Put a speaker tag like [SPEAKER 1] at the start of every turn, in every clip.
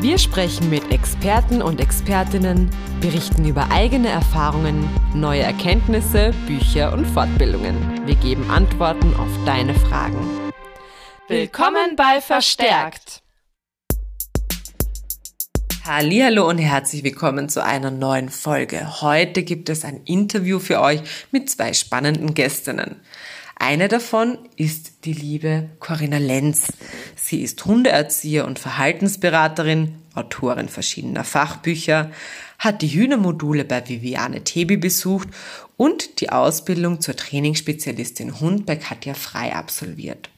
[SPEAKER 1] Wir sprechen mit Experten und Expertinnen, berichten über eigene Erfahrungen, neue Erkenntnisse, Bücher und Fortbildungen. Wir geben Antworten auf deine Fragen.
[SPEAKER 2] Willkommen bei Verstärkt.
[SPEAKER 1] Hallo und herzlich willkommen zu einer neuen Folge. Heute gibt es ein Interview für euch mit zwei spannenden Gästinnen. Eine davon ist die liebe Corinna Lenz. Sie ist Hundeerzieher und Verhaltensberaterin, Autorin verschiedener Fachbücher, hat die Hühnermodule bei Viviane Tebi besucht und die Ausbildung zur Trainingsspezialistin Hund bei Katja Frei absolviert.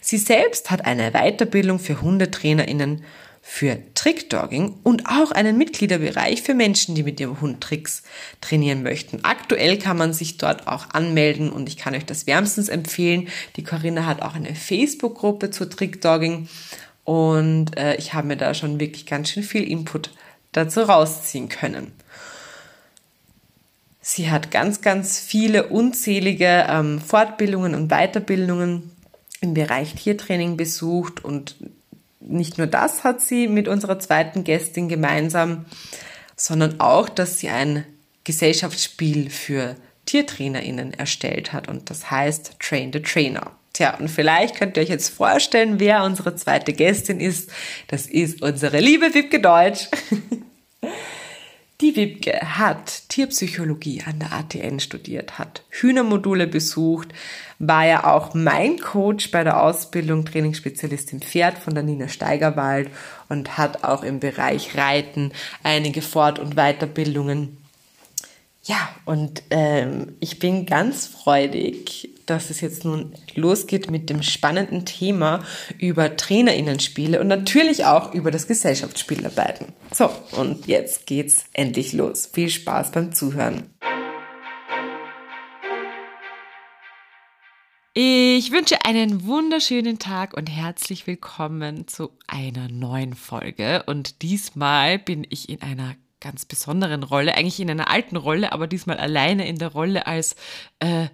[SPEAKER 1] Sie selbst hat eine Weiterbildung für HundetrainerInnen für Trickdogging und auch einen Mitgliederbereich für Menschen, die mit ihrem Hund Tricks trainieren möchten. Aktuell kann man sich dort auch anmelden und ich kann euch das wärmstens empfehlen. Die Corinna hat auch eine Facebook-Gruppe zu Trickdogging und äh, ich habe mir da schon wirklich ganz schön viel Input dazu rausziehen können. Sie hat ganz, ganz viele unzählige ähm, Fortbildungen und Weiterbildungen im Bereich Tiertraining besucht und nicht nur das hat sie mit unserer zweiten Gästin gemeinsam, sondern auch, dass sie ein Gesellschaftsspiel für TiertrainerInnen erstellt hat und das heißt Train the Trainer. Tja, und vielleicht könnt ihr euch jetzt vorstellen, wer unsere zweite Gästin ist. Das ist unsere liebe Wipke Deutsch. Die Wipke hat Tierpsychologie an der ATN studiert, hat Hühnermodule besucht, war ja auch mein Coach bei der Ausbildung Trainingsspezialistin Pferd von der Nina Steigerwald und hat auch im Bereich Reiten einige Fort- und Weiterbildungen. Ja, und ähm, ich bin ganz freudig, dass es jetzt nun losgeht mit dem spannenden Thema über Trainerinnenspiele und natürlich auch über das Gesellschaftsspiel arbeiten. So, und jetzt geht's endlich los. Viel Spaß beim Zuhören. Ich wünsche einen wunderschönen Tag und herzlich willkommen zu einer neuen Folge. Und diesmal bin ich in einer ganz besonderen Rolle, eigentlich in einer alten Rolle, aber diesmal alleine in der Rolle als äh,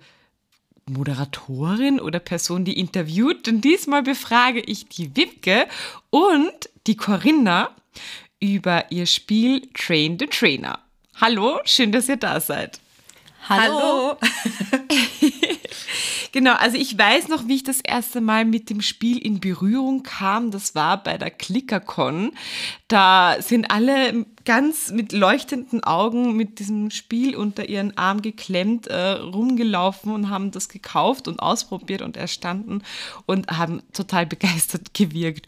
[SPEAKER 1] Moderatorin oder Person, die interviewt. Denn diesmal befrage ich die Wipke und die Corinna über ihr Spiel Train the Trainer. Hallo, schön, dass ihr da seid.
[SPEAKER 2] Hallo. Hallo.
[SPEAKER 1] genau, also ich weiß noch, wie ich das erste Mal mit dem Spiel in Berührung kam. Das war bei der ClickerCon. Da sind alle ganz mit leuchtenden Augen mit diesem Spiel unter ihren Arm geklemmt äh, rumgelaufen und haben das gekauft und ausprobiert und erstanden und haben total begeistert gewirkt.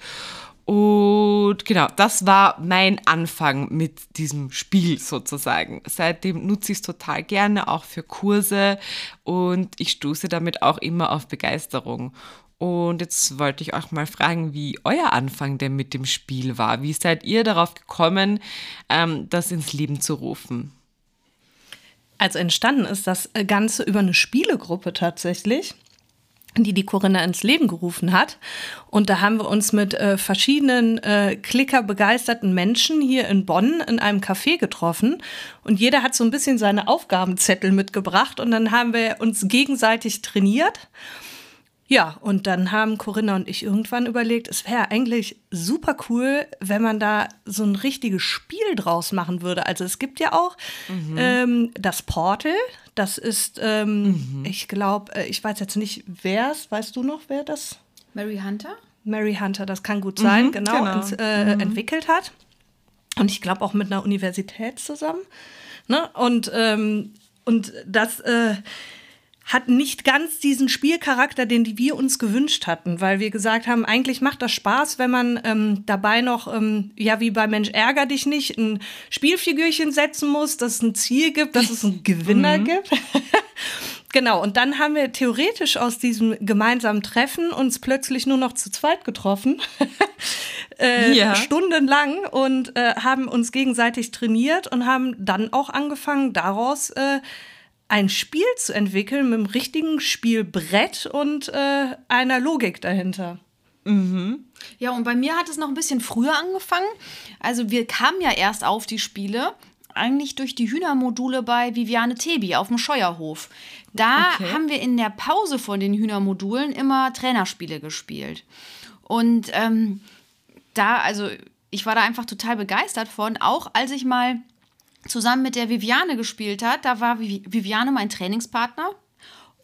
[SPEAKER 1] Und genau, das war mein Anfang mit diesem Spiel sozusagen. Seitdem nutze ich es total gerne, auch für Kurse und ich stoße damit auch immer auf Begeisterung. Und jetzt wollte ich euch mal fragen, wie euer Anfang denn mit dem Spiel war. Wie seid ihr darauf gekommen, ähm, das ins Leben zu rufen?
[SPEAKER 2] Also entstanden ist das Ganze über eine Spielegruppe tatsächlich die die Corinna ins Leben gerufen hat. Und da haben wir uns mit äh, verschiedenen äh, Klicker begeisterten Menschen hier in Bonn in einem Café getroffen. Und jeder hat so ein bisschen seine Aufgabenzettel mitgebracht. Und dann haben wir uns gegenseitig trainiert. Ja, und dann haben Corinna und ich irgendwann überlegt, es wäre eigentlich super cool, wenn man da so ein richtiges Spiel draus machen würde. Also es gibt ja auch mhm. ähm, das Portal, das ist, ähm, mhm. ich glaube, äh, ich weiß jetzt nicht, wer es, weißt du noch, wer das?
[SPEAKER 3] Mary Hunter?
[SPEAKER 2] Mary Hunter, das kann gut sein, mhm, genau, genau. Ins, äh, mhm. entwickelt hat. Und ich glaube auch mit einer Universität zusammen. Ne? Und, ähm, und das äh, hat nicht ganz diesen Spielcharakter, den wir uns gewünscht hatten, weil wir gesagt haben, eigentlich macht das Spaß, wenn man ähm, dabei noch, ähm, ja, wie bei Mensch ärger dich nicht, ein Spielfigürchen setzen muss, dass es ein Ziel gibt, dass es einen Gewinner mhm. gibt. genau, und dann haben wir theoretisch aus diesem gemeinsamen Treffen uns plötzlich nur noch zu zweit getroffen. äh, ja. stundenlang und äh, haben uns gegenseitig trainiert und haben dann auch angefangen, daraus äh, ein Spiel zu entwickeln mit einem richtigen Spielbrett und äh, einer Logik dahinter.
[SPEAKER 3] Mhm. Ja, und bei mir hat es noch ein bisschen früher angefangen. Also wir kamen ja erst auf die Spiele eigentlich durch die Hühnermodule bei Viviane Tebi auf dem Scheuerhof. Da okay. haben wir in der Pause von den Hühnermodulen immer Trainerspiele gespielt. Und ähm, da, also ich war da einfach total begeistert von, auch als ich mal zusammen mit der Viviane gespielt hat, da war Viviane mein Trainingspartner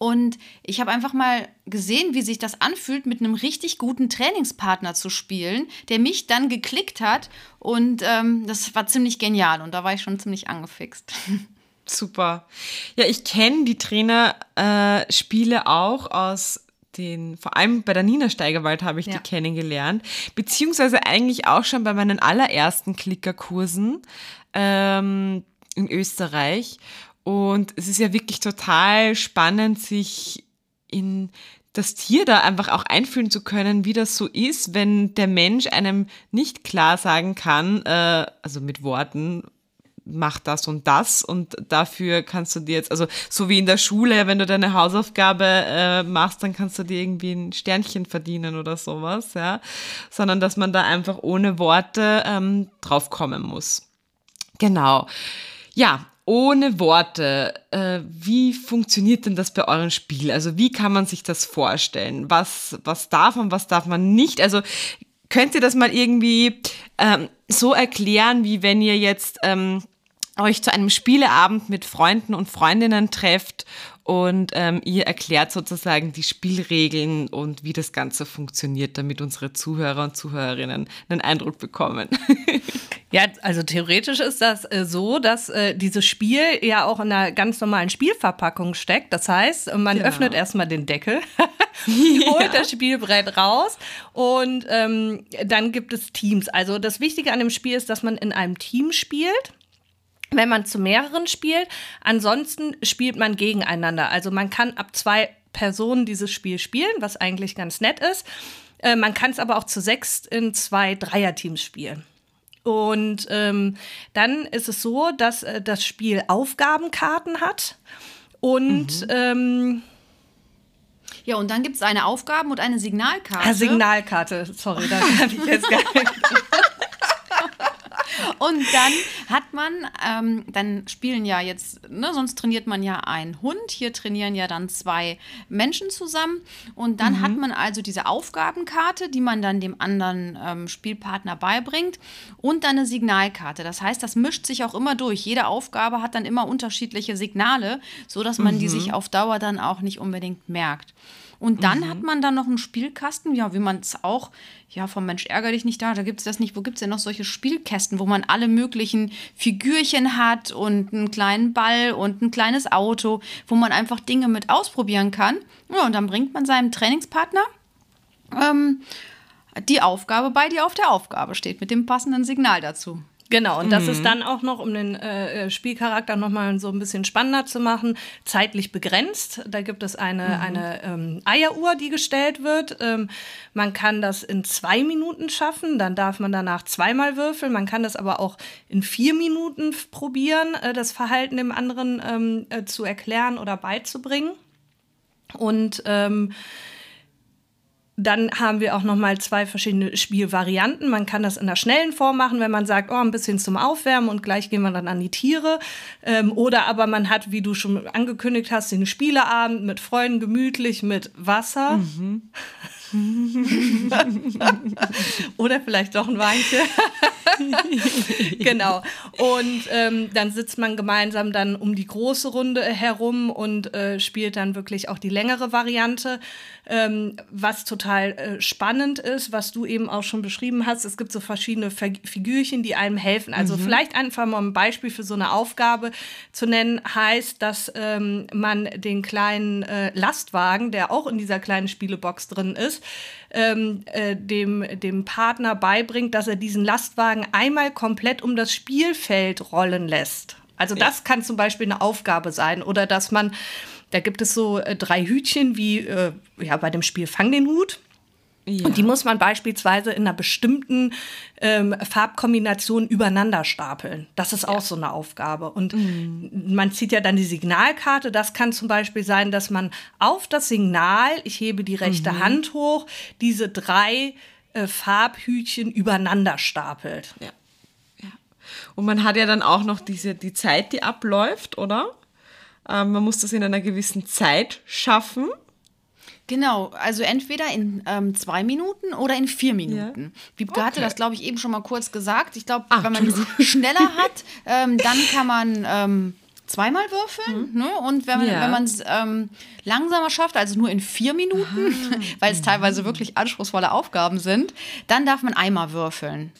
[SPEAKER 3] und ich habe einfach mal gesehen, wie sich das anfühlt, mit einem richtig guten Trainingspartner zu spielen, der mich dann geklickt hat. Und ähm, das war ziemlich genial. Und da war ich schon ziemlich angefixt.
[SPEAKER 1] Super. Ja, ich kenne die Trainerspiele äh, auch aus den, vor allem bei der Nina Steigerwald habe ich ja. die kennengelernt, beziehungsweise eigentlich auch schon bei meinen allerersten Klickerkursen ähm, in Österreich. Und es ist ja wirklich total spannend, sich in das Tier da einfach auch einfühlen zu können, wie das so ist, wenn der Mensch einem nicht klar sagen kann, äh, also mit Worten, mach das und das und dafür kannst du dir jetzt, also so wie in der Schule, wenn du deine Hausaufgabe äh, machst, dann kannst du dir irgendwie ein Sternchen verdienen oder sowas, ja, sondern dass man da einfach ohne Worte ähm, draufkommen muss. Genau. Ja, ohne Worte, äh, wie funktioniert denn das bei eurem Spiel? Also wie kann man sich das vorstellen? Was, was darf man, was darf man nicht? Also könnt ihr das mal irgendwie ähm, so erklären, wie wenn ihr jetzt ähm, euch zu einem Spieleabend mit Freunden und Freundinnen trefft und ähm, ihr erklärt sozusagen die Spielregeln und wie das Ganze funktioniert, damit unsere Zuhörer und Zuhörerinnen einen Eindruck bekommen.
[SPEAKER 2] Ja, also theoretisch ist das äh, so, dass äh, dieses Spiel ja auch in einer ganz normalen Spielverpackung steckt. Das heißt, man genau. öffnet erstmal den Deckel, ja. holt das Spielbrett raus und ähm, dann gibt es Teams. Also das Wichtige an dem Spiel ist, dass man in einem Team spielt wenn man zu mehreren spielt. Ansonsten spielt man gegeneinander. Also man kann ab zwei Personen dieses Spiel spielen, was eigentlich ganz nett ist. Äh, man kann es aber auch zu sechs in zwei Dreierteams spielen. Und ähm, dann ist es so, dass äh, das Spiel Aufgabenkarten hat und mhm. ähm,
[SPEAKER 3] ja, und dann gibt es eine Aufgaben- und eine Signalkarte. Ah,
[SPEAKER 2] Signalkarte, sorry, da habe ich jetzt gar nicht.
[SPEAKER 3] Und dann hat man, ähm, dann spielen ja jetzt, ne, sonst trainiert man ja einen Hund. Hier trainieren ja dann zwei Menschen zusammen. Und dann mhm. hat man also diese Aufgabenkarte, die man dann dem anderen ähm, Spielpartner beibringt. Und dann eine Signalkarte. Das heißt, das mischt sich auch immer durch. Jede Aufgabe hat dann immer unterschiedliche Signale, sodass man mhm. die sich auf Dauer dann auch nicht unbedingt merkt. Und dann mhm. hat man dann noch einen Spielkasten, ja, wie man es auch, ja, vom Mensch ärger dich nicht da, da gibt es das nicht. Wo gibt es denn noch solche Spielkästen, wo man alle möglichen Figürchen hat und einen kleinen Ball und ein kleines Auto, wo man einfach Dinge mit ausprobieren kann. Ja, und dann bringt man seinem Trainingspartner ähm, die Aufgabe bei, die auf der Aufgabe steht, mit dem passenden Signal dazu.
[SPEAKER 2] Genau, und das ist mhm. dann auch noch, um den äh, äh Spielcharakter nochmal so ein bisschen spannender zu machen, zeitlich begrenzt. Da gibt es eine, mhm. eine ähm, Eieruhr, die gestellt wird. Ähm, man kann das in zwei Minuten schaffen, dann darf man danach zweimal würfeln. Man kann das aber auch in vier Minuten probieren, äh, das Verhalten dem anderen ähm, äh, zu erklären oder beizubringen. Und ähm, dann haben wir auch noch mal zwei verschiedene Spielvarianten. Man kann das in der schnellen Form machen, wenn man sagt, oh, ein bisschen zum Aufwärmen und gleich gehen wir dann an die Tiere. Ähm, oder aber man hat, wie du schon angekündigt hast, den Spieleabend mit Freunden gemütlich mit Wasser. Mhm. Oder vielleicht doch ein Weinchen. genau. Und ähm, dann sitzt man gemeinsam dann um die große Runde herum und äh, spielt dann wirklich auch die längere Variante. Ähm, was total äh, spannend ist, was du eben auch schon beschrieben hast. Es gibt so verschiedene Figürchen, die einem helfen. Also mhm. vielleicht einfach mal ein Beispiel für so eine Aufgabe zu nennen, heißt, dass ähm, man den kleinen äh, Lastwagen, der auch in dieser kleinen Spielebox drin ist, ähm, äh, dem, dem Partner beibringt, dass er diesen Lastwagen einmal komplett um das Spielfeld rollen lässt. Also das ja. kann zum Beispiel eine Aufgabe sein. Oder dass man, da gibt es so äh, drei Hütchen wie äh, ja, bei dem Spiel Fang den Hut. Ja. Und die muss man beispielsweise in einer bestimmten ähm, Farbkombination übereinander stapeln. Das ist auch so eine Aufgabe. Und mhm. man zieht ja dann die Signalkarte. Das kann zum Beispiel sein, dass man auf das Signal, ich hebe die rechte mhm. Hand hoch, diese drei äh, Farbhütchen übereinander stapelt.
[SPEAKER 1] Ja. ja. Und man hat ja dann auch noch diese, die Zeit, die abläuft, oder? Ähm, man muss das in einer gewissen Zeit schaffen.
[SPEAKER 3] Genau, also entweder in ähm, zwei Minuten oder in vier Minuten. Ja. Wiebke okay. hatte das, glaube ich, eben schon mal kurz gesagt. Ich glaube, wenn man es schneller hat, ähm, dann kann man ähm, zweimal würfeln. Mhm. Ne? Und wenn, ja. man es ähm, langsamer schafft, also nur in vier Minuten, weil es teilweise wirklich anspruchsvolle Aufgaben sind, dann darf man einmal würfeln.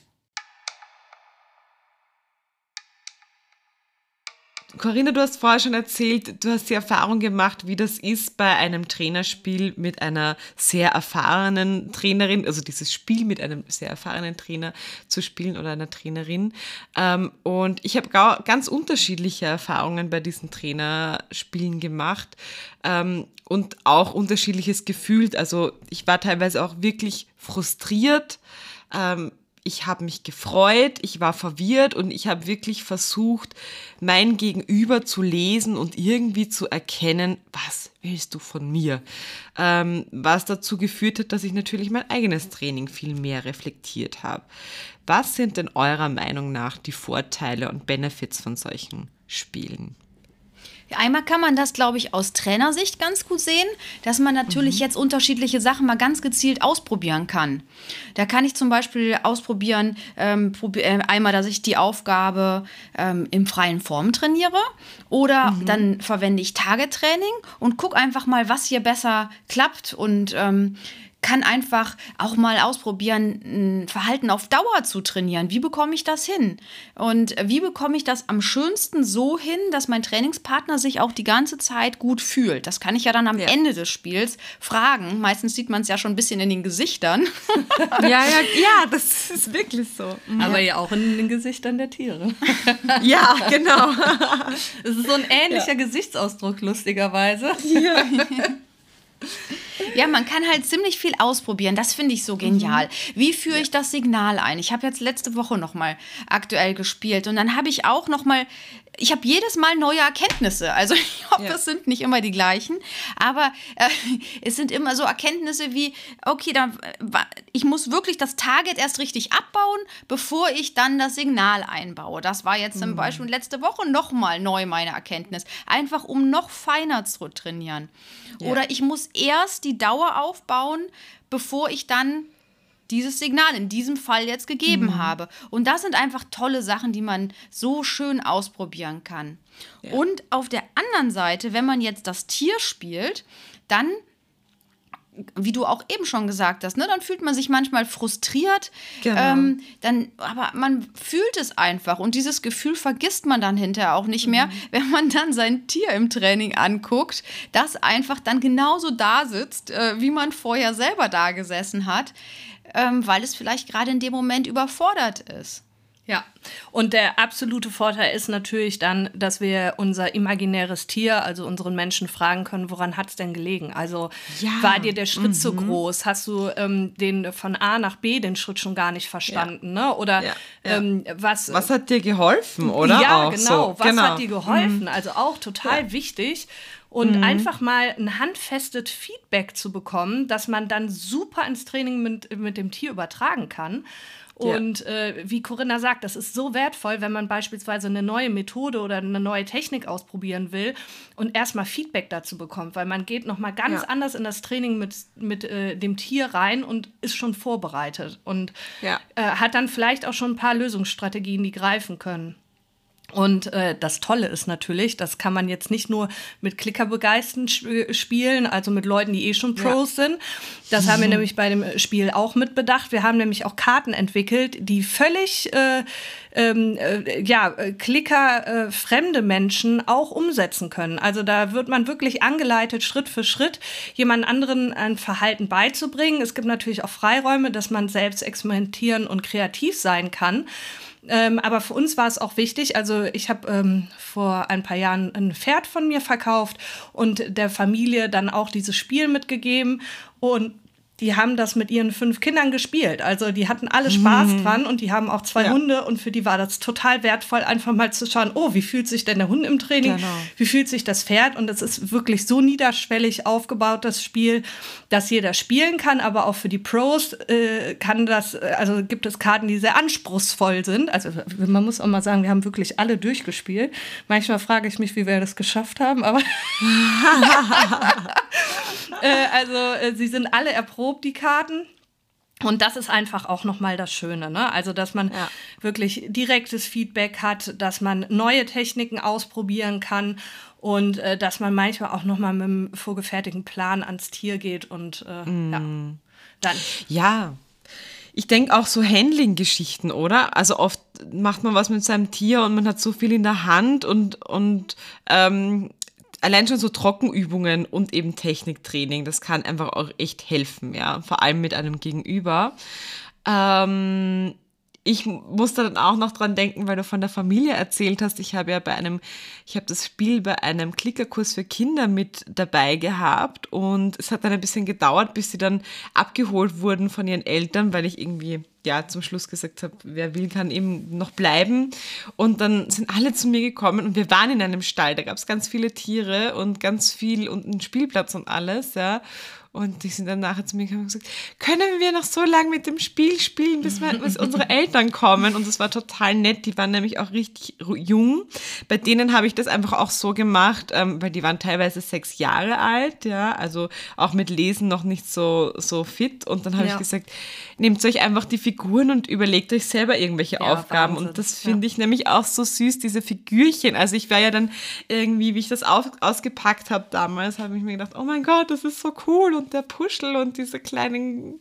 [SPEAKER 1] Corinna, du hast vorher schon erzählt, du hast die Erfahrung gemacht, wie das ist bei einem Trainerspiel mit einer sehr erfahrenen Trainerin, also dieses Spiel mit einem sehr erfahrenen Trainer zu spielen oder einer Trainerin. Ähm, und ich habe ganz unterschiedliche Erfahrungen bei diesen Trainerspielen gemacht ähm, und auch unterschiedliches gefühlt. Also ich war teilweise auch wirklich frustriert ähm, ich habe mich gefreut, ich war verwirrt und ich habe wirklich versucht, mein Gegenüber zu lesen und irgendwie zu erkennen, was willst du von mir? Ähm, was dazu geführt hat, dass ich natürlich mein eigenes Training viel mehr reflektiert habe. Was sind denn eurer Meinung nach die Vorteile und Benefits von solchen Spielen?
[SPEAKER 3] Einmal kann man das, glaube ich, aus Trainersicht ganz gut sehen, dass man natürlich mhm. jetzt unterschiedliche Sachen mal ganz gezielt ausprobieren kann. Da kann ich zum Beispiel ausprobieren, ähm, äh, einmal, dass ich die Aufgabe ähm, im freien Form trainiere oder mhm. dann verwende ich Tagetraining und gucke einfach mal, was hier besser klappt und ähm, kann einfach auch mal ausprobieren, ein Verhalten auf Dauer zu trainieren. Wie bekomme ich das hin? Und wie bekomme ich das am schönsten so hin, dass mein Trainingspartner sich auch die ganze Zeit gut fühlt? Das kann ich ja dann am ja. Ende des Spiels fragen. Meistens sieht man es ja schon ein bisschen in den Gesichtern.
[SPEAKER 1] ja, ja, ja, das ist wirklich so.
[SPEAKER 2] Aber ja, ja auch in den Gesichtern der Tiere.
[SPEAKER 1] ja, genau.
[SPEAKER 2] Es ist so ein ähnlicher Gesichtsausdruck, lustigerweise. Ja.
[SPEAKER 3] Ja, man kann halt ziemlich viel ausprobieren. Das finde ich so genial. Mhm. Wie führe ich das Signal ein? Ich habe jetzt letzte Woche noch mal aktuell gespielt und dann habe ich auch noch mal ich habe jedes Mal neue Erkenntnisse. Also ich hoffe, ja. es sind nicht immer die gleichen, aber äh, es sind immer so Erkenntnisse wie, okay, dann, ich muss wirklich das Target erst richtig abbauen, bevor ich dann das Signal einbaue. Das war jetzt zum mhm. Beispiel letzte Woche nochmal neu meine Erkenntnis. Einfach um noch feiner zu trainieren. Ja. Oder ich muss erst die Dauer aufbauen, bevor ich dann dieses Signal in diesem Fall jetzt gegeben mhm. habe. Und das sind einfach tolle Sachen, die man so schön ausprobieren kann. Ja. Und auf der anderen Seite, wenn man jetzt das Tier spielt, dann wie du auch eben schon gesagt hast, ne, dann fühlt man sich manchmal frustriert. Genau. Ähm, dann, aber man fühlt es einfach und dieses Gefühl vergisst man dann hinterher auch nicht mehr, mhm. wenn man dann sein Tier im Training anguckt, das einfach dann genauso da sitzt, äh, wie man vorher selber da gesessen hat ähm, weil es vielleicht gerade in dem Moment überfordert ist.
[SPEAKER 2] Ja, und der absolute Vorteil ist natürlich dann, dass wir unser imaginäres Tier, also unseren Menschen, fragen können, woran hat es denn gelegen? Also ja. war dir der Schritt mhm. zu groß? Hast du ähm, den von A nach B den Schritt schon gar nicht verstanden? Ja. Ne? Oder ja. Ähm, was?
[SPEAKER 1] Was hat dir geholfen, oder?
[SPEAKER 2] Ja, auch genau. So. Was genau. hat dir geholfen? Mhm. Also auch total wichtig und mhm. einfach mal ein handfestes Feedback zu bekommen, dass man dann super ins Training mit, mit dem Tier übertragen kann. Und ja. äh, wie Corinna sagt, das ist so wertvoll, wenn man beispielsweise eine neue Methode oder eine neue Technik ausprobieren will und erstmal Feedback dazu bekommt, weil man geht nochmal ganz ja. anders in das Training mit, mit äh, dem Tier rein und ist schon vorbereitet und ja. äh, hat dann vielleicht auch schon ein paar Lösungsstrategien, die greifen können. Und äh, das Tolle ist natürlich, das kann man jetzt nicht nur mit Klicker begeistern spielen, also mit Leuten, die eh schon Pros ja. sind. Das haben wir nämlich bei dem Spiel auch mitbedacht. Wir haben nämlich auch Karten entwickelt, die völlig äh, ähm, äh, ja, Klicker äh, fremde Menschen auch umsetzen können. Also da wird man wirklich angeleitet, Schritt für Schritt jemand anderen ein Verhalten beizubringen. Es gibt natürlich auch Freiräume, dass man selbst experimentieren und kreativ sein kann. Ähm, aber für uns war es auch wichtig. Also ich habe ähm, vor ein paar Jahren ein Pferd von mir verkauft und der Familie dann auch dieses Spiel mitgegeben. Und die haben das mit ihren fünf Kindern gespielt. Also die hatten alle Spaß mhm. dran und die haben auch zwei ja. Hunde und für die war das total wertvoll, einfach mal zu schauen, oh, wie fühlt sich denn der Hund im Training? Genau. Wie fühlt sich das Pferd? Und es ist wirklich so niederschwellig aufgebaut, das Spiel, dass jeder spielen kann, aber auch für die Pros äh, kann das, also gibt es Karten, die sehr anspruchsvoll sind. Also man muss auch mal sagen, wir haben wirklich alle durchgespielt. Manchmal frage ich mich, wie wir das geschafft haben, aber äh, also äh, sie sind alle erprobt, die Karten. Und das ist einfach auch nochmal das Schöne, ne? Also, dass man ja. wirklich direktes Feedback hat, dass man neue Techniken ausprobieren kann und äh, dass man manchmal auch nochmal mit einem vorgefertigten Plan ans Tier geht und äh, mm. ja, dann.
[SPEAKER 1] Ja. Ich denke auch so Handling-Geschichten, oder? Also oft macht man was mit seinem Tier und man hat so viel in der Hand und, und ähm, allein schon so Trockenübungen und eben Techniktraining, das kann einfach auch echt helfen, ja, vor allem mit einem Gegenüber. Ähm, ich musste dann auch noch dran denken, weil du von der Familie erzählt hast. Ich habe ja bei einem, ich habe das Spiel bei einem Klickerkurs für Kinder mit dabei gehabt und es hat dann ein bisschen gedauert, bis sie dann abgeholt wurden von ihren Eltern, weil ich irgendwie ja zum Schluss gesagt habe, wer will, kann eben noch bleiben. Und dann sind alle zu mir gekommen und wir waren in einem Stall. Da gab es ganz viele Tiere und ganz viel und einen Spielplatz und alles, ja. Und die sind dann nachher zu mir gekommen und gesagt, können wir noch so lange mit dem Spiel spielen, bis, wir, bis unsere Eltern kommen? Und das war total nett. Die waren nämlich auch richtig jung. Bei denen habe ich das einfach auch so gemacht, ähm, weil die waren teilweise sechs Jahre alt, ja, also auch mit Lesen noch nicht so, so fit. Und dann habe ja. ich gesagt, nehmt euch einfach die Figuren und überlegt euch selber irgendwelche ja, Aufgaben. Wahnsinn. Und das finde ja. ich nämlich auch so süß, diese Figürchen. Also ich war ja dann irgendwie, wie ich das auf, ausgepackt habe damals, habe ich mir gedacht, oh mein Gott, das ist so cool und der Puschel und diese kleinen,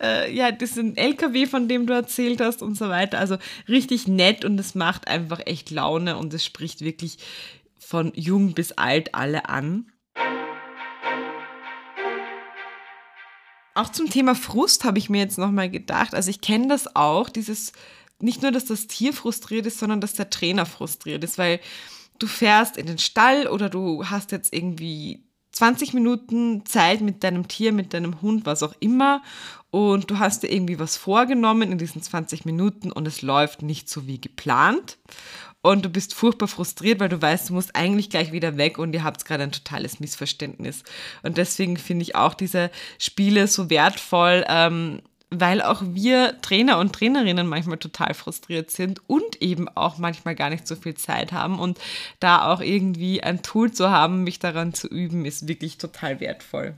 [SPEAKER 1] äh, ja, diesen LKW, von dem du erzählt hast und so weiter. Also richtig nett und es macht einfach echt Laune und es spricht wirklich von jung bis alt alle an. Auch zum Thema Frust habe ich mir jetzt nochmal gedacht. Also ich kenne das auch, dieses, nicht nur, dass das Tier frustriert ist, sondern dass der Trainer frustriert ist, weil du fährst in den Stall oder du hast jetzt irgendwie 20 Minuten Zeit mit deinem Tier, mit deinem Hund, was auch immer. Und du hast dir irgendwie was vorgenommen in diesen 20 Minuten und es läuft nicht so wie geplant. Und du bist furchtbar frustriert, weil du weißt, du musst eigentlich gleich wieder weg und ihr habt gerade ein totales Missverständnis. Und deswegen finde ich auch diese Spiele so wertvoll, ähm, weil auch wir Trainer und Trainerinnen manchmal total frustriert sind und eben auch manchmal gar nicht so viel Zeit haben. Und da auch irgendwie ein Tool zu haben, mich daran zu üben, ist wirklich total wertvoll.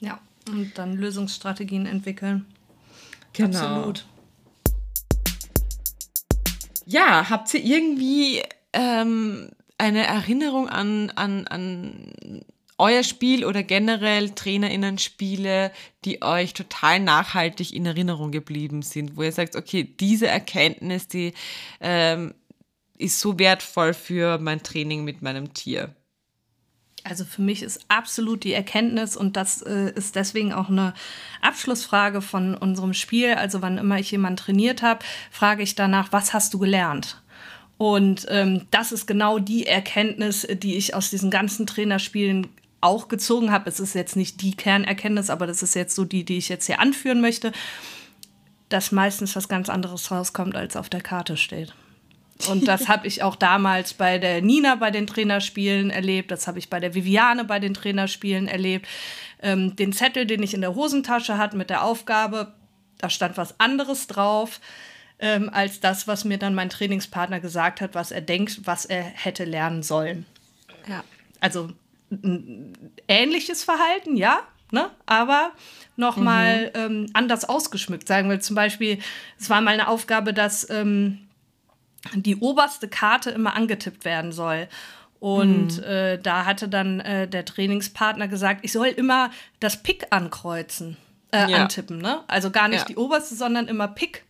[SPEAKER 2] Ja, und dann Lösungsstrategien entwickeln. Genau. Absolut.
[SPEAKER 1] Ja, habt ihr irgendwie ähm, eine Erinnerung an, an, an euer Spiel oder generell TrainerInnen-Spiele, die euch total nachhaltig in Erinnerung geblieben sind, wo ihr sagt, okay, diese Erkenntnis, die ähm, ist so wertvoll für mein Training mit meinem Tier?
[SPEAKER 2] Also für mich ist absolut die Erkenntnis und das äh, ist deswegen auch eine Abschlussfrage von unserem Spiel. Also wann immer ich jemanden trainiert habe, frage ich danach, was hast du gelernt? Und ähm, das ist genau die Erkenntnis, die ich aus diesen ganzen Trainerspielen auch gezogen habe. Es ist jetzt nicht die Kernerkenntnis, aber das ist jetzt so die, die ich jetzt hier anführen möchte, dass meistens was ganz anderes rauskommt, als auf der Karte steht. Und das habe ich auch damals bei der Nina bei den Trainerspielen erlebt. Das habe ich bei der Viviane bei den Trainerspielen erlebt. Ähm, den Zettel, den ich in der Hosentasche hatte mit der Aufgabe, da stand was anderes drauf ähm, als das, was mir dann mein Trainingspartner gesagt hat, was er denkt, was er hätte lernen sollen. Ja. Also ähnliches Verhalten, ja, ne? aber nochmal mhm. ähm, anders ausgeschmückt. Sagen wir zum Beispiel, es war mal eine Aufgabe, dass ähm, die oberste Karte immer angetippt werden soll. Und mhm. äh, da hatte dann äh, der Trainingspartner gesagt, ich soll immer das Pick ankreuzen, äh, ja. antippen. Ne? Also gar nicht ja. die oberste, sondern immer Pick.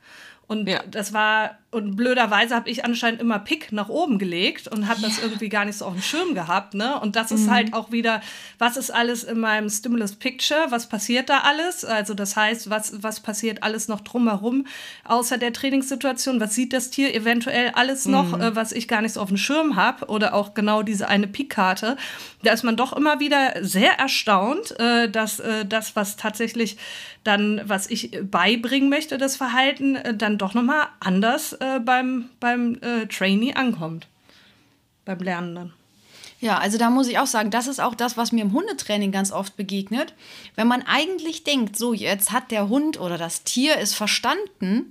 [SPEAKER 2] Und ja. das war und blöderweise habe ich anscheinend immer Pick nach oben gelegt und habe ja. das irgendwie gar nicht so auf dem Schirm gehabt. Ne? Und das ist mhm. halt auch wieder, was ist alles in meinem Stimulus Picture? Was passiert da alles? Also das heißt, was, was passiert alles noch drumherum außer der Trainingssituation? Was sieht das Tier eventuell alles noch, mhm. äh, was ich gar nicht so auf dem Schirm habe? Oder auch genau diese eine Pick-Karte. Da ist man doch immer wieder sehr erstaunt, äh, dass äh, das, was tatsächlich dann, was ich beibringen möchte, das Verhalten, äh, dann doch nochmal anders äh, beim, beim äh, Trainee ankommt. Beim Lernen dann.
[SPEAKER 3] Ja, also da muss ich auch sagen, das ist auch das, was mir im Hundetraining ganz oft begegnet. Wenn man eigentlich denkt, so jetzt hat der Hund oder das Tier es verstanden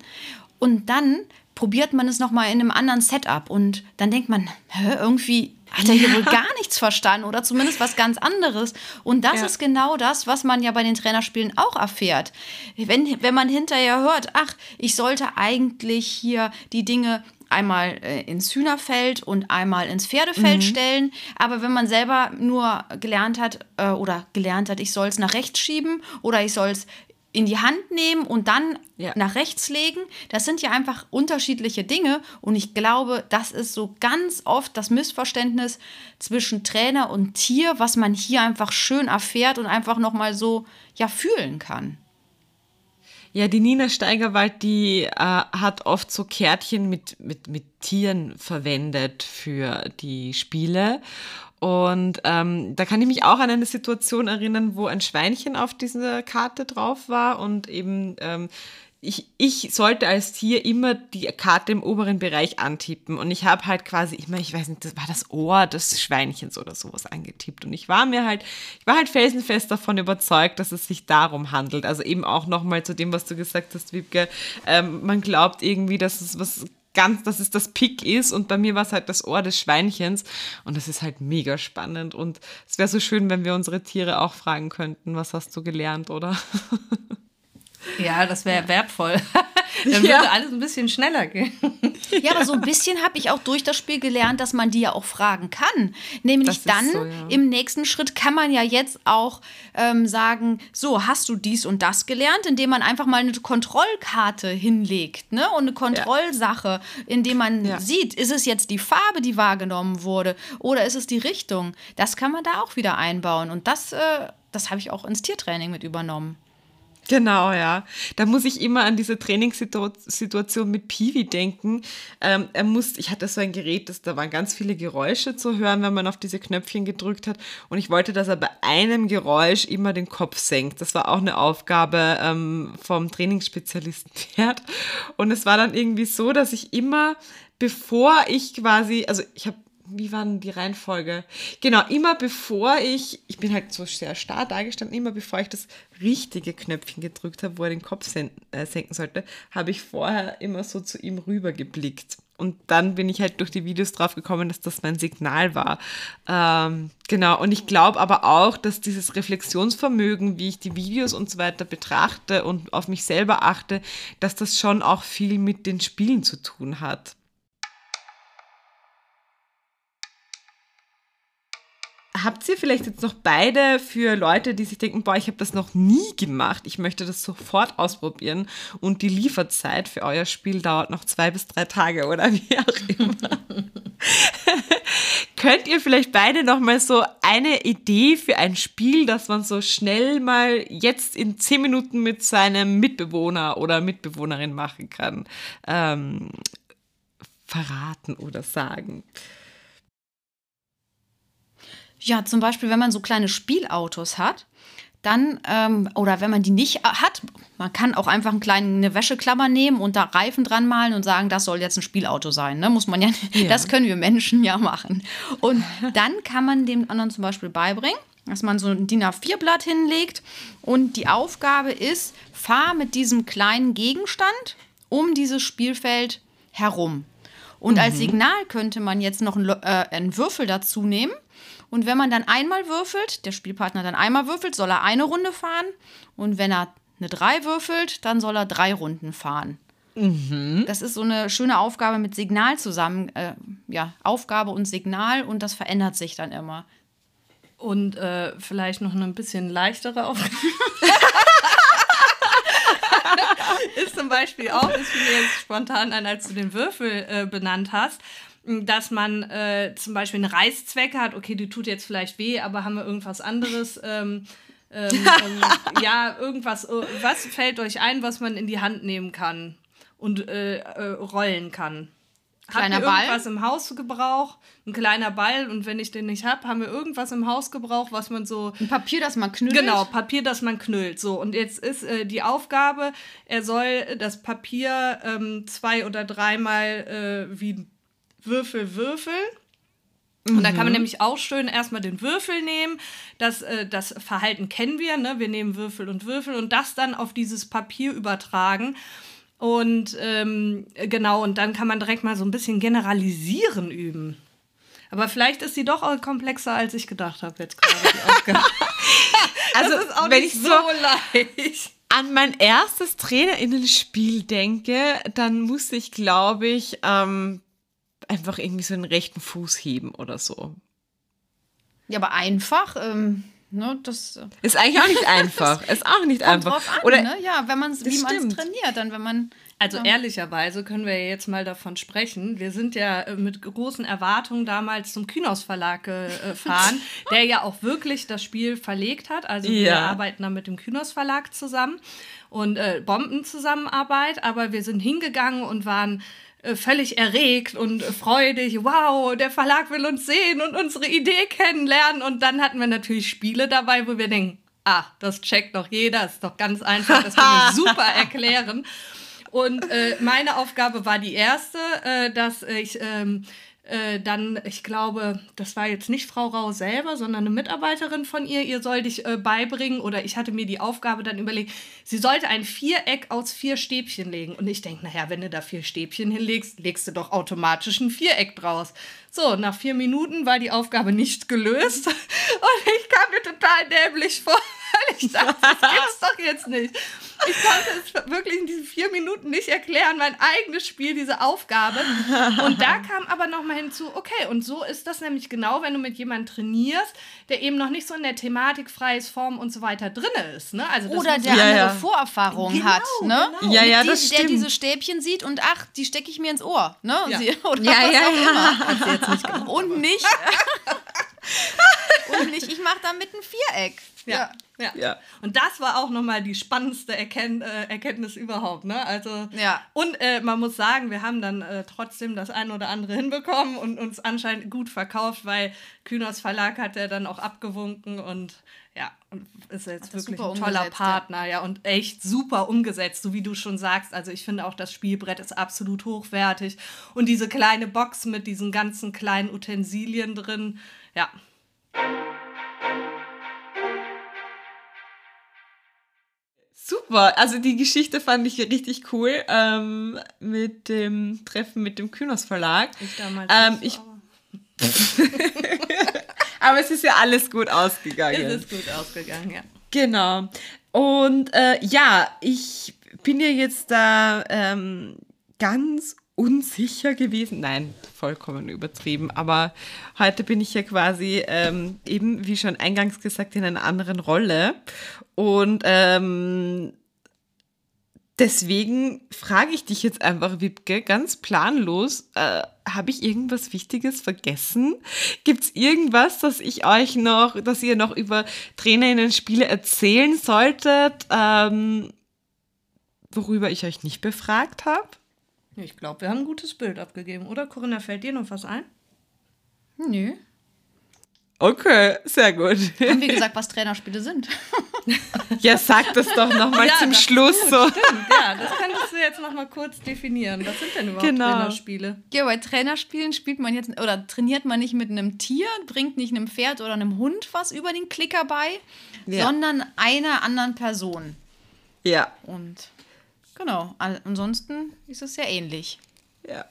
[SPEAKER 3] und dann probiert man es nochmal in einem anderen Setup und dann denkt man, hä, irgendwie hat er hier wohl gar nichts verstanden oder zumindest was ganz anderes. Und das ja. ist genau das, was man ja bei den Trainerspielen auch erfährt. Wenn, wenn man hinterher hört, ach, ich sollte eigentlich hier die Dinge einmal äh, ins Hühnerfeld und einmal ins Pferdefeld mhm. stellen. Aber wenn man selber nur gelernt hat äh, oder gelernt hat, ich soll es nach rechts schieben oder ich soll es in die Hand nehmen und dann ja. nach rechts legen. Das sind ja einfach unterschiedliche Dinge und ich glaube, das ist so ganz oft das Missverständnis zwischen Trainer und Tier, was man hier einfach schön erfährt und einfach noch mal so ja fühlen kann.
[SPEAKER 1] Ja, die Nina Steigerwald, die äh, hat oft so Kärtchen mit, mit, mit Tieren verwendet für die Spiele. Und ähm, da kann ich mich auch an eine Situation erinnern, wo ein Schweinchen auf dieser Karte drauf war und eben ähm, ich, ich sollte als Tier immer die Karte im oberen Bereich antippen. Und ich habe halt quasi, meine, ich weiß nicht, das war das Ohr des Schweinchens oder sowas angetippt. Und ich war mir halt, ich war halt felsenfest davon überzeugt, dass es sich darum handelt. Also eben auch nochmal zu dem, was du gesagt hast, Wiebke. Ähm, man glaubt irgendwie, dass es was ganz, dass es das Pick ist. Und bei mir war es halt das Ohr des Schweinchens. Und das ist halt mega spannend. Und es wäre so schön, wenn wir unsere Tiere auch fragen könnten, was hast du gelernt, oder?
[SPEAKER 2] Ja, das wäre wertvoll. Dann ja. würde alles ein bisschen schneller gehen.
[SPEAKER 3] Ja, aber so ein bisschen habe ich auch durch das Spiel gelernt, dass man die ja auch fragen kann. Nämlich dann so, ja. im nächsten Schritt kann man ja jetzt auch ähm, sagen, so, hast du dies und das gelernt, indem man einfach mal eine Kontrollkarte hinlegt ne? und eine Kontrollsache, indem man ja. sieht, ist es jetzt die Farbe, die wahrgenommen wurde oder ist es die Richtung. Das kann man da auch wieder einbauen und das, äh, das habe ich auch ins Tiertraining mit übernommen.
[SPEAKER 1] Genau, ja. Da muss ich immer an diese Trainingssituation mit Piwi denken. Ähm, er muss, ich hatte so ein Gerät, das, da waren ganz viele Geräusche zu hören, wenn man auf diese Knöpfchen gedrückt hat. Und ich wollte, dass er bei einem Geräusch immer den Kopf senkt. Das war auch eine Aufgabe ähm, vom Trainingsspezialisten Pferd. Und es war dann irgendwie so, dass ich immer, bevor ich quasi, also ich habe wie war denn die Reihenfolge? Genau, immer bevor ich, ich bin halt so sehr starr dargestanden, immer bevor ich das richtige Knöpfchen gedrückt habe, wo er den Kopf sen äh, senken sollte, habe ich vorher immer so zu ihm rüber geblickt. Und dann bin ich halt durch die Videos drauf gekommen, dass das mein Signal war. Ähm, genau, und ich glaube aber auch, dass dieses Reflexionsvermögen, wie ich die Videos und so weiter betrachte und auf mich selber achte, dass das schon auch viel mit den Spielen zu tun hat. Habt ihr vielleicht jetzt noch beide für Leute, die sich denken, boah, ich habe das noch nie gemacht, ich möchte das sofort ausprobieren und die Lieferzeit für euer Spiel dauert noch zwei bis drei Tage oder wie auch immer. Könnt ihr vielleicht beide noch mal so eine Idee für ein Spiel, das man so schnell mal jetzt in zehn Minuten mit seinem Mitbewohner oder Mitbewohnerin machen kann, ähm, verraten oder sagen?
[SPEAKER 3] Ja, zum Beispiel, wenn man so kleine Spielautos hat, dann, ähm, oder wenn man die nicht hat, man kann auch einfach einen kleinen, eine Wäscheklammer nehmen und da Reifen dran malen und sagen, das soll jetzt ein Spielauto sein. Ne? Muss man ja, ja, das können wir Menschen ja machen. Und dann kann man dem anderen zum Beispiel beibringen, dass man so ein DIN A4-Blatt hinlegt und die Aufgabe ist, fahr mit diesem kleinen Gegenstand um dieses Spielfeld herum. Und mhm. als Signal könnte man jetzt noch einen, äh, einen Würfel dazu nehmen und wenn man dann einmal würfelt, der Spielpartner dann einmal würfelt, soll er eine Runde fahren. Und wenn er eine 3 würfelt, dann soll er drei Runden fahren. Mhm. Das ist so eine schöne Aufgabe mit Signal zusammen. Äh, ja, Aufgabe und Signal und das verändert sich dann immer.
[SPEAKER 2] Und äh, vielleicht noch eine bisschen leichtere Aufgabe. ist zum Beispiel auch, das fiel mir jetzt spontan an, als du den Würfel äh, benannt hast, dass man äh, zum Beispiel eine Reißzwecke hat, okay, die tut jetzt vielleicht weh, aber haben wir irgendwas anderes? Ähm, ähm, ähm, ja, irgendwas, äh, was fällt euch ein, was man in die Hand nehmen kann und äh, äh, rollen kann?
[SPEAKER 3] Kleiner
[SPEAKER 2] Habt ihr
[SPEAKER 3] Ball?
[SPEAKER 2] irgendwas im Hausgebrauch? Ein kleiner Ball und wenn ich den nicht habe, haben wir irgendwas im Hausgebrauch, was man so
[SPEAKER 3] Ein Papier, das man knüllt.
[SPEAKER 2] Genau, Papier, das man knüllt. So, und jetzt ist äh, die Aufgabe, er soll das Papier ähm, zwei oder dreimal äh, wie Würfel würfeln. Und da kann man nämlich auch schön erstmal den Würfel nehmen. Das, äh, das Verhalten kennen wir, ne? Wir nehmen Würfel und Würfel und das dann auf dieses Papier übertragen. Und ähm, genau, und dann kann man direkt mal so ein bisschen generalisieren üben. Aber vielleicht ist sie doch auch komplexer, als ich gedacht habe jetzt gerade. die Aufgabe.
[SPEAKER 1] Also,
[SPEAKER 2] das ist auch
[SPEAKER 1] wenn
[SPEAKER 2] nicht
[SPEAKER 1] ich
[SPEAKER 2] so
[SPEAKER 1] so
[SPEAKER 2] leicht.
[SPEAKER 1] an mein erstes Trainerinnenspiel denke, dann musste ich, glaube ich, ähm, einfach irgendwie so einen rechten Fuß heben oder so.
[SPEAKER 3] Ja, aber einfach, ähm, ne, das äh,
[SPEAKER 1] Ist eigentlich auch nicht einfach. Ist auch nicht
[SPEAKER 3] kommt
[SPEAKER 1] einfach.
[SPEAKER 3] drauf an,
[SPEAKER 1] oder
[SPEAKER 3] ne? Ja, wenn man wie man es trainiert, dann wenn man
[SPEAKER 2] Also ehrlicherweise können wir ja jetzt mal davon sprechen. Wir sind ja äh, mit großen Erwartungen damals zum Kynos Verlag gefahren, der ja auch wirklich das Spiel verlegt hat. Also wir
[SPEAKER 1] Ja.
[SPEAKER 2] arbeiten da mit dem Kynos Verlag zusammen und äh, Bombenzusammenarbeit. Aber wir sind hingegangen und waren äh, völlig erregt und äh, freudig. Wow, der Verlag will uns sehen und unsere Idee kennenlernen. Und dann hatten wir natürlich Spiele dabei, wo wir denken, ah, das checkt doch jeder, ist doch ganz einfach, das können wir super erklären. Und äh, meine Aufgabe war die erste, äh, dass ich ähm, äh, dann, ich glaube, das war jetzt nicht Frau Rau selber, sondern eine Mitarbeiterin von ihr, ihr sollte ich äh, beibringen oder ich hatte mir die Aufgabe dann überlegt, sie sollte ein Viereck aus vier Stäbchen legen. Und ich denke, naja, wenn du da vier Stäbchen hinlegst, legst du doch automatisch ein Viereck draus. So, nach vier Minuten war die Aufgabe nicht gelöst und ich kam mir total dämlich vor, ich dachte, das gibt's doch jetzt nicht. Ich konnte es wirklich in diesen vier Minuten nicht erklären, mein eigenes Spiel, diese Aufgabe. Und da kam aber nochmal hinzu, okay, und so ist das nämlich genau, wenn du mit jemandem trainierst, der eben noch nicht so in der Thematik freies Form und so weiter drin ist. Ne? Also
[SPEAKER 3] oder der
[SPEAKER 1] Ja,
[SPEAKER 3] andere
[SPEAKER 1] ja.
[SPEAKER 3] Vorerfahrungen
[SPEAKER 2] Genau,
[SPEAKER 3] hat, ne?
[SPEAKER 2] genau.
[SPEAKER 1] Ja, ja,
[SPEAKER 3] Mit
[SPEAKER 1] das
[SPEAKER 3] die, Der
[SPEAKER 1] stimmt.
[SPEAKER 3] diese Stäbchen sieht und ach, die stecke ich mir ins Ohr, ne?
[SPEAKER 2] Ja.
[SPEAKER 3] Sie, oder
[SPEAKER 1] Ja,
[SPEAKER 3] was
[SPEAKER 1] ja,
[SPEAKER 3] auch immer.
[SPEAKER 2] Hat sie jetzt nicht gemacht.
[SPEAKER 3] Und nicht. und nicht, ich mache damit ein Viereck.
[SPEAKER 2] Ja. Ja.
[SPEAKER 1] Ja.
[SPEAKER 2] Und das war auch nochmal die spannendste Erkenn äh, Erkenntnis überhaupt. Ne? Also,
[SPEAKER 3] Ja.
[SPEAKER 2] Und äh, man muss sagen, wir haben dann äh, trotzdem das eine oder andere hinbekommen und uns anscheinend gut verkauft, weil Kühners Verlag hat ja dann auch abgewunken und ja, und ist jetzt wirklich ein toller
[SPEAKER 3] umgesetzt, ja.
[SPEAKER 2] Partner, ja. und echt super umgesetzt, so wie du schon sagst. Also ich finde auch, das Spielbrett ist absolut hochwertig und diese kleine Box mit diesen ganzen kleinen Utensilien drin, ja,
[SPEAKER 1] Super. Also die Geschichte fand ich richtig cool ähm, mit dem Treffen mit dem Kynos Verlag.
[SPEAKER 2] ich damals.
[SPEAKER 1] Ähm, ich, aber es ist ja alles gut ausgegangen.
[SPEAKER 2] es ist gut ausgegangen, ja.
[SPEAKER 1] Genau. Und äh, ja, ich bin ja jetzt da ähm, ganz unsicher gewesen. Nein, vollkommen übertrieben. Aber heute bin ich ja quasi ähm, eben, wie schon eingangs gesagt, in einer anderen Rolle. Und ähm, deswegen frage ich dich jetzt einfach, Wipke, ganz planlos, äh, habe ich irgendwas Wichtiges vergessen? Gibt es irgendwas, das ich euch noch, dass ihr noch über Trainerinnen-Spiele erzählen solltet, ähm, worüber ich euch nicht befragt habe?
[SPEAKER 2] Ich glaube, wir haben ein gutes Bild abgegeben, oder? Corinna, fällt dir noch was ein?
[SPEAKER 3] Nö.
[SPEAKER 1] Okay, sehr gut.
[SPEAKER 3] Haben wir gesagt, was Trainerspiele sind?
[SPEAKER 1] Ja, sag das doch nochmal
[SPEAKER 2] Ja,
[SPEAKER 1] zum Schluss so.
[SPEAKER 2] Stimmt, ja, das könntest du jetzt noch mal kurz definieren. Was sind denn überhaupt
[SPEAKER 1] Genau.
[SPEAKER 2] Trainerspiele?
[SPEAKER 3] Ja, bei Trainerspielen spielt man jetzt oder trainiert man nicht mit einem Tier, bringt nicht einem Pferd oder einem Hund was über den Klicker bei,
[SPEAKER 1] Ja.
[SPEAKER 3] sondern einer anderen Person.
[SPEAKER 1] Ja,
[SPEAKER 3] Und genau, an- ansonsten ist es sehr ähnlich.
[SPEAKER 1] ja.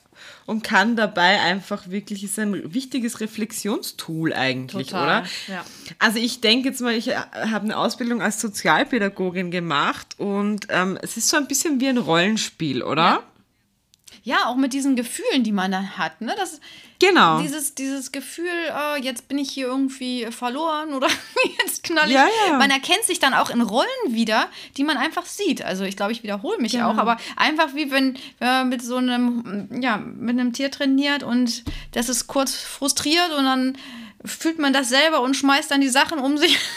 [SPEAKER 1] Und kann dabei einfach wirklich, ist ein wichtiges Reflexionstool eigentlich,
[SPEAKER 2] Total,
[SPEAKER 1] oder?
[SPEAKER 2] ja.
[SPEAKER 1] Also ich denke jetzt mal, ich äh, habe eine Ausbildung als Sozialpädagogin gemacht und ähm, es ist so ein bisschen wie ein Rollenspiel, oder?
[SPEAKER 3] ja, auch mit diesen Gefühlen, die man dann hat. Ne? Das,
[SPEAKER 1] Genau.
[SPEAKER 3] Dieses, dieses Gefühl, äh, jetzt bin ich hier irgendwie verloren oder jetzt knall ich.
[SPEAKER 1] Ja, ja.
[SPEAKER 3] Man erkennt sich dann auch in Rollen wieder, die man einfach sieht. Also ich glaube, ich wiederhole mich
[SPEAKER 1] Genau.
[SPEAKER 3] auch, aber einfach wie wenn, wenn man mit so einem, ja, mit einem Tier trainiert und das ist kurz frustriert und dann fühlt man das selber und schmeißt dann die Sachen um sich.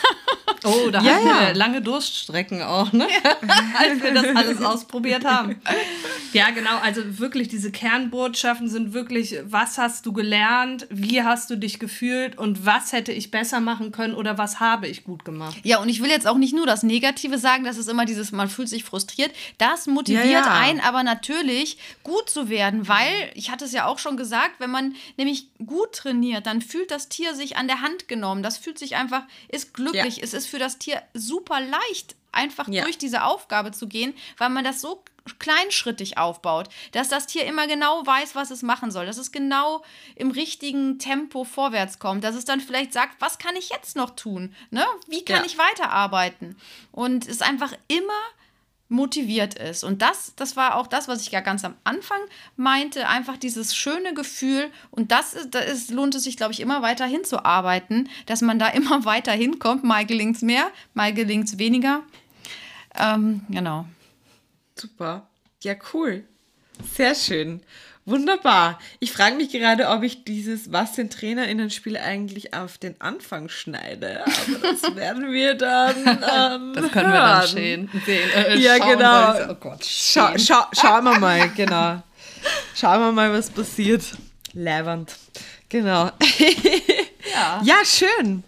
[SPEAKER 2] Oh, da
[SPEAKER 1] Ja,
[SPEAKER 2] hatten
[SPEAKER 1] ja.
[SPEAKER 2] wir lange Durststrecken auch, ne? als wir das alles ausprobiert haben. Ja, genau. Also wirklich, diese Kernbotschaften sind wirklich, was hast du gelernt, wie hast du dich gefühlt und was hätte ich besser machen können oder was habe ich gut gemacht.
[SPEAKER 3] Ja, und ich will jetzt auch nicht nur das Negative sagen, das ist immer dieses, man fühlt sich frustriert. Das motiviert
[SPEAKER 1] Ja, ja.
[SPEAKER 3] einen aber natürlich, gut zu werden, weil, ich hatte es ja auch schon gesagt, wenn man nämlich gut trainiert, dann fühlt das Tier sich an der Hand genommen. Das fühlt sich einfach, ist glücklich. Es ist für das Tier super leicht, einfach
[SPEAKER 1] Ja.
[SPEAKER 3] durch diese Aufgabe zu gehen, weil man das so kleinschrittig aufbaut, dass das Tier immer genau weiß, was es machen soll, dass es genau im richtigen Tempo vorwärts kommt, dass es dann vielleicht sagt, was kann ich jetzt noch tun? Ne? Wie kann
[SPEAKER 1] Ja.
[SPEAKER 3] ich weiterarbeiten? Und es einfach immer motiviert ist. Und das, das war auch das, was ich ja ganz am Anfang meinte, einfach dieses schöne Gefühl. Und das, ist, da ist, lohnt es sich, glaube ich, immer weiter hinzuarbeiten, dass man da immer weiter hinkommt. Mal gelingt es mehr, mal gelingt es weniger. Ähm, genau.
[SPEAKER 1] Super. Ja, cool. Sehr schön. Wunderbar. Ich frage mich gerade, ob ich dieses Was sind TrainerInnen-Spiel eigentlich auf den Anfang schneide. Aber das werden wir dann. Ähm,
[SPEAKER 2] Das können wir dann
[SPEAKER 1] hören.
[SPEAKER 2] sehen. sehen äh,
[SPEAKER 1] Ja, genau.
[SPEAKER 2] so, Oh Gott.
[SPEAKER 1] Schau, schau, schauen wir mal, genau. Schauen wir mal, was passiert. Leibend. Genau.
[SPEAKER 2] Ja.
[SPEAKER 1] Ja, schön.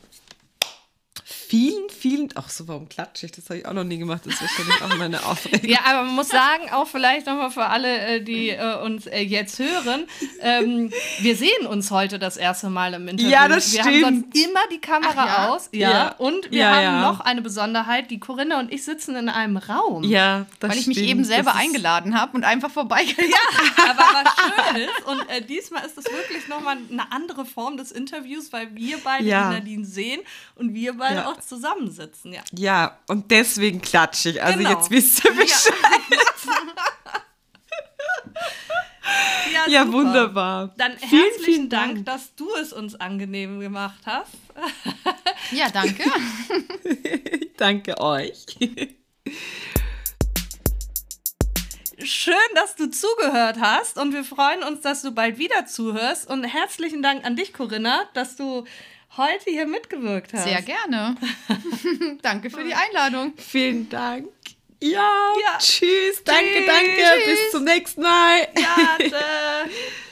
[SPEAKER 1] Vielen, vielen. Ach so, warum klatsche ich? Das habe ich auch noch nie gemacht. Das ist wahrscheinlich auch meine Aufregung.
[SPEAKER 2] Ja, aber man muss sagen, auch vielleicht nochmal für alle, äh, die äh, uns äh, jetzt hören, ähm, wir sehen uns heute das erste Mal im Interview.
[SPEAKER 1] Ja, das
[SPEAKER 2] wir haben
[SPEAKER 1] stimmt.
[SPEAKER 2] sonst immer die Kamera
[SPEAKER 3] Ach ja?
[SPEAKER 2] aus. Ja.
[SPEAKER 1] Ja.
[SPEAKER 2] Und wir
[SPEAKER 1] Ja,
[SPEAKER 2] haben
[SPEAKER 1] ja.
[SPEAKER 2] noch eine Besonderheit. Die Corinna und ich sitzen in einem Raum.
[SPEAKER 1] Ja, das
[SPEAKER 3] Weil ich mich
[SPEAKER 1] stimmt.
[SPEAKER 3] eben selber
[SPEAKER 1] Das
[SPEAKER 3] eingeladen habe und einfach vorbeigegangen
[SPEAKER 2] Aber was schön ist, und äh, diesmal ist es wirklich nochmal eine andere Form des Interviews, weil wir beide
[SPEAKER 1] Ja.
[SPEAKER 2] die Nadine sehen und wir beide
[SPEAKER 1] Ja.
[SPEAKER 2] Auch zusammensitzen. Ja.
[SPEAKER 1] Ja, und deswegen klatsche ich. Also
[SPEAKER 2] Genau.
[SPEAKER 1] jetzt wisst ihr Bescheid. Ja,
[SPEAKER 2] super.
[SPEAKER 1] wunderbar.
[SPEAKER 2] Dann
[SPEAKER 1] Vielen,
[SPEAKER 2] herzlichen
[SPEAKER 1] vielen
[SPEAKER 2] Dank,
[SPEAKER 1] Dank.
[SPEAKER 2] dass du es uns angenehm gemacht hast.
[SPEAKER 3] Ja, danke.
[SPEAKER 1] Danke euch.
[SPEAKER 2] Schön, dass du zugehört hast und wir freuen uns, dass du bald wieder zuhörst. Und herzlichen Dank an dich, Corinna, dass du heute hier mitgewirkt hast.
[SPEAKER 3] Sehr gerne. danke für die Einladung.
[SPEAKER 1] Vielen Dank. Ja,
[SPEAKER 2] Ja.
[SPEAKER 1] tschüss. Danke,
[SPEAKER 2] Tschüss.
[SPEAKER 1] danke. Bis zum nächsten Mal.
[SPEAKER 2] Garte.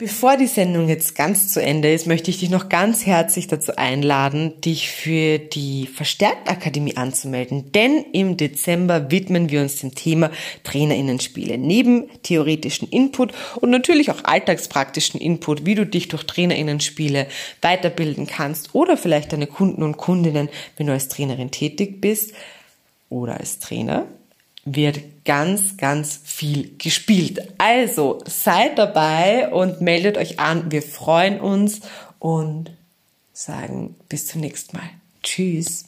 [SPEAKER 1] Bevor die Sendung jetzt ganz zu Ende ist, möchte ich dich noch ganz herzlich dazu einladen, dich für die Verstärktakademie anzumelden. Denn im Dezember widmen wir uns dem Thema Trainerinnenspiele. Neben theoretischen Input und natürlich auch alltagspraktischen Input, wie du dich durch Trainerinnenspiele weiterbilden kannst oder vielleicht deine Kunden und Kundinnen, wenn du als Trainerin tätig bist oder als Trainer wird ganz, ganz viel gespielt. Also seid dabei und meldet euch an. Wir freuen uns und sagen bis zum nächsten Mal. Tschüss.